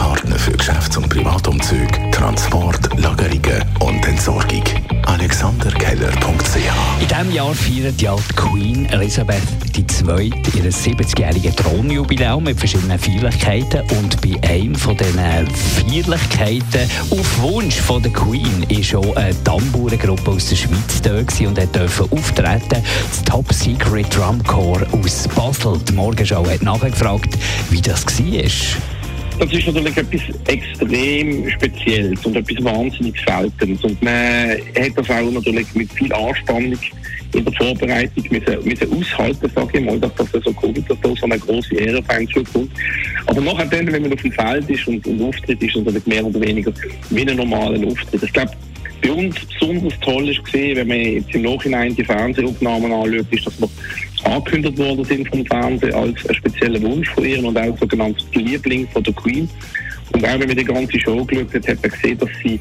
Partner für Geschäfts- und Privatumzüge, Transport, Lagerungen und Entsorgung. AlexanderKeller.ch In diesem Jahr feiert die alte Queen Elisabeth II. ihr 70-jähriges Thronjubiläum mit verschiedenen Feierlichkeiten. Und bei einem von diesen Feierlichkeiten, auf Wunsch von der Queen, war schon eine Tambourengruppe aus der Schweiz da und durfte auftreten. Das Top Secret Drum Corps aus Basel. Die Morgenschau hat nachgefragt, wie das war. Das ist natürlich etwas extrem Spezielles und etwas wahnsinnig Seltenes. Und man hat das auch natürlich mit viel Anspannung in der Vorbereitung müssen, müssen aushalten, sage ich mal, dass das so kommt, dass da so eine große Ehre auf einen zukommt. Aber nachher dann, wenn man auf dem Feld ist und, und Auftritt ist, natürlich mehr oder weniger wie ein normaler Auftritt. Ich glaube, bei uns besonders toll ist gesehen, wenn man jetzt im Nachhinein die Fernsehaufnahmen anschaut, ist, dass wir angekündigt worden sind vom Fernsehen als ein spezieller Wunsch von ihr und auch sogenanntes Liebling von der Queen. Und auch wenn man die ganze Show geschaut hat, hat man gesehen, dass sie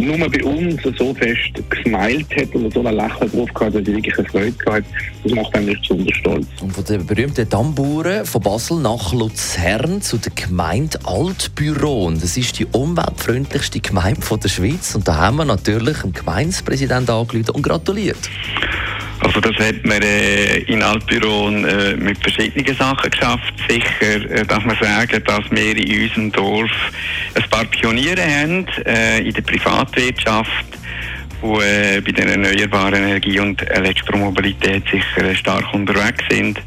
nur bei uns so fest gesmiled hat und so ein Lächeln drauf gehabt, dass sie wirklich eine Freude gehabt Das macht einen nicht besonders stolz. Und von den berühmten Tamburen von Basel nach Luzern zu der Gemeinde Altbüron. Das ist die umweltfreundlichste Gemeinde der Schweiz. Und da haben wir natürlich dem Gemeindepräsidenten angerufen und gratuliert. Also das hat man äh, in Altbüron äh, mit verschiedenen Sachen geschafft. Sicher äh, darf man sagen, dass wir in unserem Dorf ein paar Pioniere haben äh, in der Privatwirtschaft, die äh, bei der erneuerbaren Energie und Elektromobilität sicher äh, stark unterwegs sind.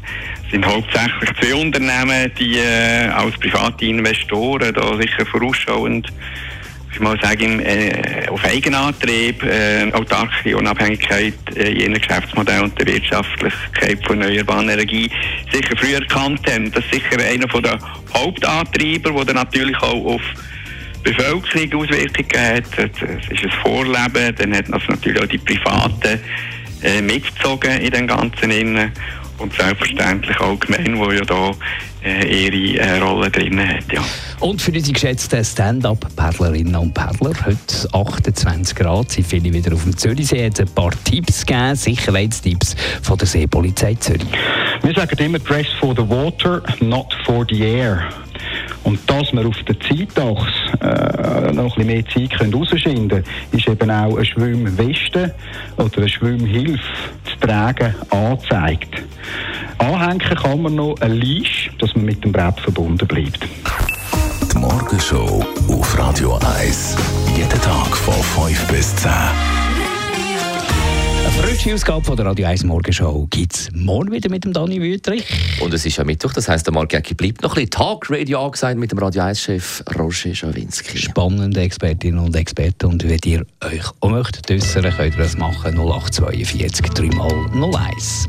Es sind hauptsächlich zwei Unternehmen, die äh, als private Investoren da sicher vorausschauend ich mal sagen, äh, auf Eigenantrieb, äh, autarke Unabhängigkeit äh, ihrem Geschäftsmodell und der Wirtschaftlichkeit von erneuerbaren Energie sicher früher erkannt haben. Das ist sicher einer der Hauptantreiber, der natürlich auch auf Bevölkerung Auswirkungen hat. Es ist ein Vorleben, dann hat das natürlich auch die Privaten äh, mitgezogen in dem Ganzen. Innen. Und selbstverständlich auch die Gemeinde, die ja da äh, ihre äh, Rolle drin hat. Ja. Und für unsere geschätzten Stand-up-Paddlerinnen und Paddler, heute 28 Grad, sind viele wieder auf dem Zürichsee. Hat ein paar Tipps gegeben, Sicherheitstipps von der Seepolizei Zürich. Wir sagen immer, dress for the water, not for the air. Und dass wir auf der Zeitachse äh, noch ein bisschen mehr Zeit herausfinden können, ist eben auch eine Schwimmweste oder eine Schwimmhilfe zu tragen angezeigt. Anhängen kann man noch eine Leash, dass man mit dem Brett verbunden bleibt. Die Morgenshow auf Radio 1. Jeden Tag von 5 bis 10. Eine frische Ausgabe von der Radio 1 Morgenshow gibt es morgen wieder mit dem Dani Wüthrich. Und es ist ja Mittwoch, das heisst, der Margecki bleibt noch ein bisschen Tagradio angesagt mit dem Radio 1-Chef Roger Schawinski. Spannende Expertinnen und Experten. Und wenn ihr euch auch möchtet äußern, könnt ihr das machen 0842 3 01.